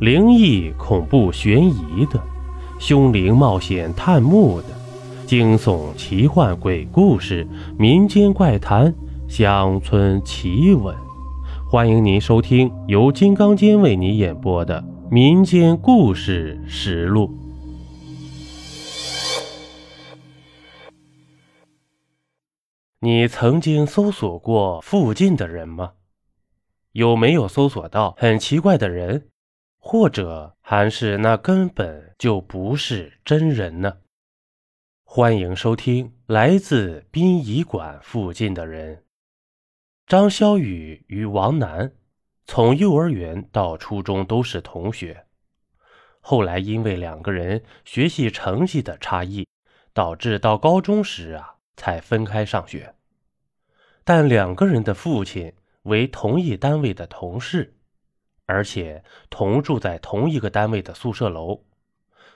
灵异、恐怖、悬疑的，凶灵冒险探墓的，惊悚、奇幻、鬼故事、民间怪谈、乡村奇闻，欢迎您收听由金刚间为你演播的《民间故事实录》。你曾经搜索过附近的人吗？有没有搜索到很奇怪的人？或者还是那根本就不是真人呢？欢迎收听来自殡仪馆附近的人。张小雨与王楠从幼儿园到初中都是同学，后来因为两个人学习成绩的差异，导致到高中时啊才分开上学。但两个人的父亲为同一单位的同事。而且同住在同一个单位的宿舍楼，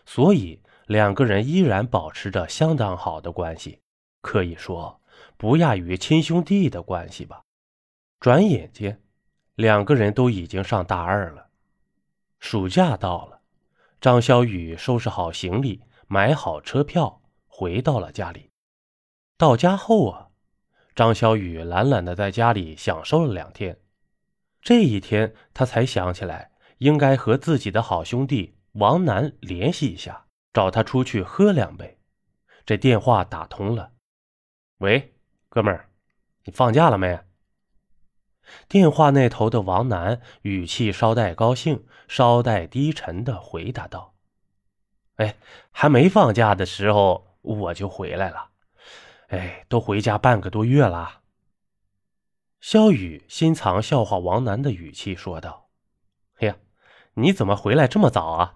所以两个人依然保持着相当好的关系，可以说不亚于亲兄弟的关系吧。转眼间，两个人都已经上大二了。暑假到了，张小雨收拾好行李，买好车票，回到了家里。到家后啊，张小雨懒懒的在家里享受了两天。这一天，他才想起来应该和自己的好兄弟王楠联系一下，找他出去喝两杯。这电话打通了，喂，哥们儿，你放假了没？电话那头的王楠语气稍带高兴、稍带低沉的回答道：“哎，还没放假的时候我就回来了，哎，都回家半个多月了。”萧雨心藏笑话王楠的语气说道：“哎呀，你怎么回来这么早啊？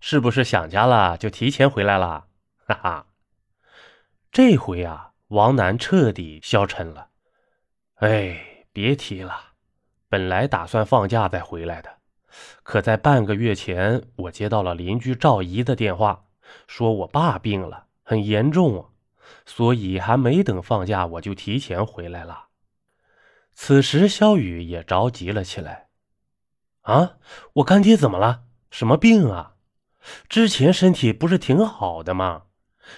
是不是想家了就提前回来了？”哈哈，这回啊，王楠彻底消沉了。哎，别提了，本来打算放假再回来的，可在半个月前，我接到了邻居赵姨的电话，说我爸病了，很严重，所以还没等放假，我就提前回来了。此时，肖雨也着急了起来。啊，我干爹怎么了？什么病啊？之前身体不是挺好的吗？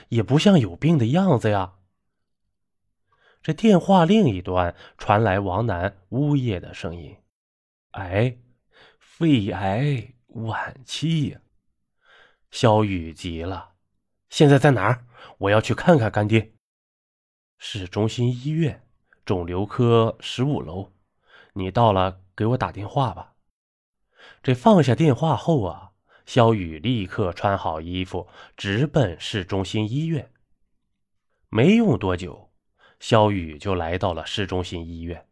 也不像有病的样子呀。这电话另一端传来王楠呜咽的声音：“癌，肺癌晚期呀。”萧雨急了：“现在在哪儿？我要去看看干爹。”市中心医院。肿瘤科十五楼，你到了给我打电话吧。这放下电话后啊，肖雨立刻穿好衣服，直奔市中心医院。没用多久，肖雨就来到了市中心医院，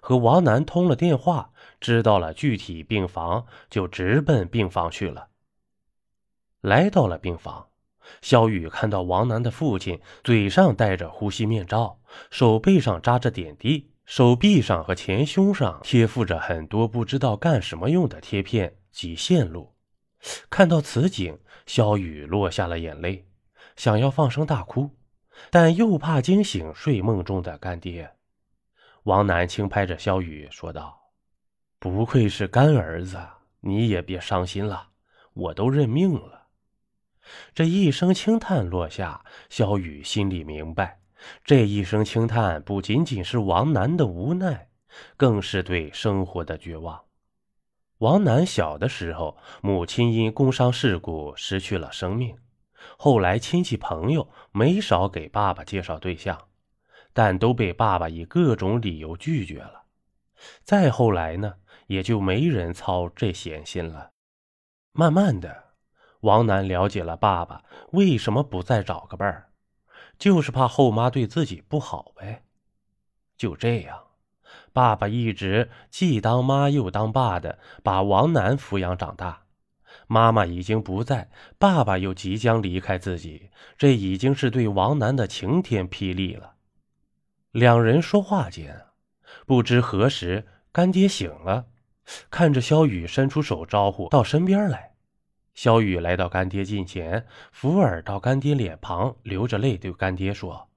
和王楠通了电话，知道了具体病房，就直奔病房去了。来到了病房。萧雨看到王楠的父亲嘴上戴着呼吸面罩，手背上扎着点滴，手臂上和前胸上贴附着很多不知道干什么用的贴片及线路。看到此景，萧雨落下了眼泪，想要放声大哭，但又怕惊醒睡梦中的干爹。王楠轻拍着萧雨说道：“不愧是干儿子，你也别伤心了，我都认命了。”这一声轻叹落下，萧雨心里明白，这一声轻叹不仅仅是王楠的无奈，更是对生活的绝望。王楠小的时候，母亲因工伤事故失去了生命，后来亲戚朋友没少给爸爸介绍对象，但都被爸爸以各种理由拒绝了。再后来呢，也就没人操这闲心了。慢慢的。王楠了解了爸爸为什么不再找个伴儿，就是怕后妈对自己不好呗。就这样，爸爸一直既当妈又当爸的把王楠抚养长大。妈妈已经不在，爸爸又即将离开自己，这已经是对王楠的晴天霹雳了。两人说话间，不知何时干爹醒了，看着肖雨伸出手招呼到身边来。萧雨来到干爹近前，扶耳到干爹脸旁，流着泪对干爹说：“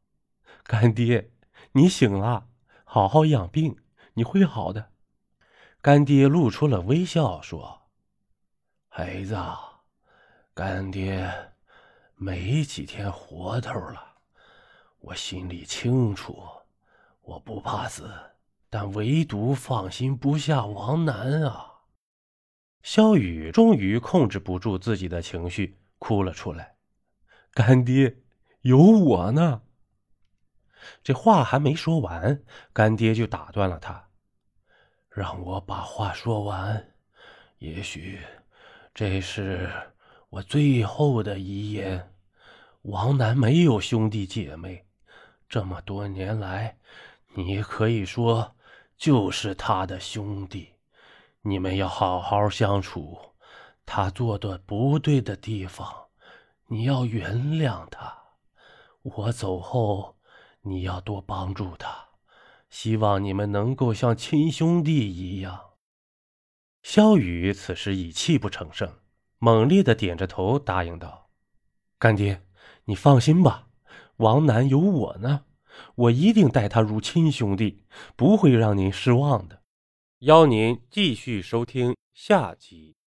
干爹，你醒了，好好养病，你会好的。”干爹露出了微笑，说：“孩子，干爹没几天活头了，我心里清楚，我不怕死，但唯独放心不下王楠啊。萧雨终于控制不住自己的情绪，哭了出来。干爹，有我呢。这话还没说完，干爹就打断了他：“让我把话说完。也许这是我最后的遗言。王楠没有兄弟姐妹，这么多年来，你可以说就是他的兄弟。你们要好好相处。他做的不对的地方，你要原谅他。我走后。”你要多帮助他，希望你们能够像亲兄弟一样。萧雨此时已泣不成声，猛烈的点着头答应道：“干爹，你放心吧，王楠有我呢，我一定待他如亲兄弟，不会让您失望的。”邀您继续收听下集。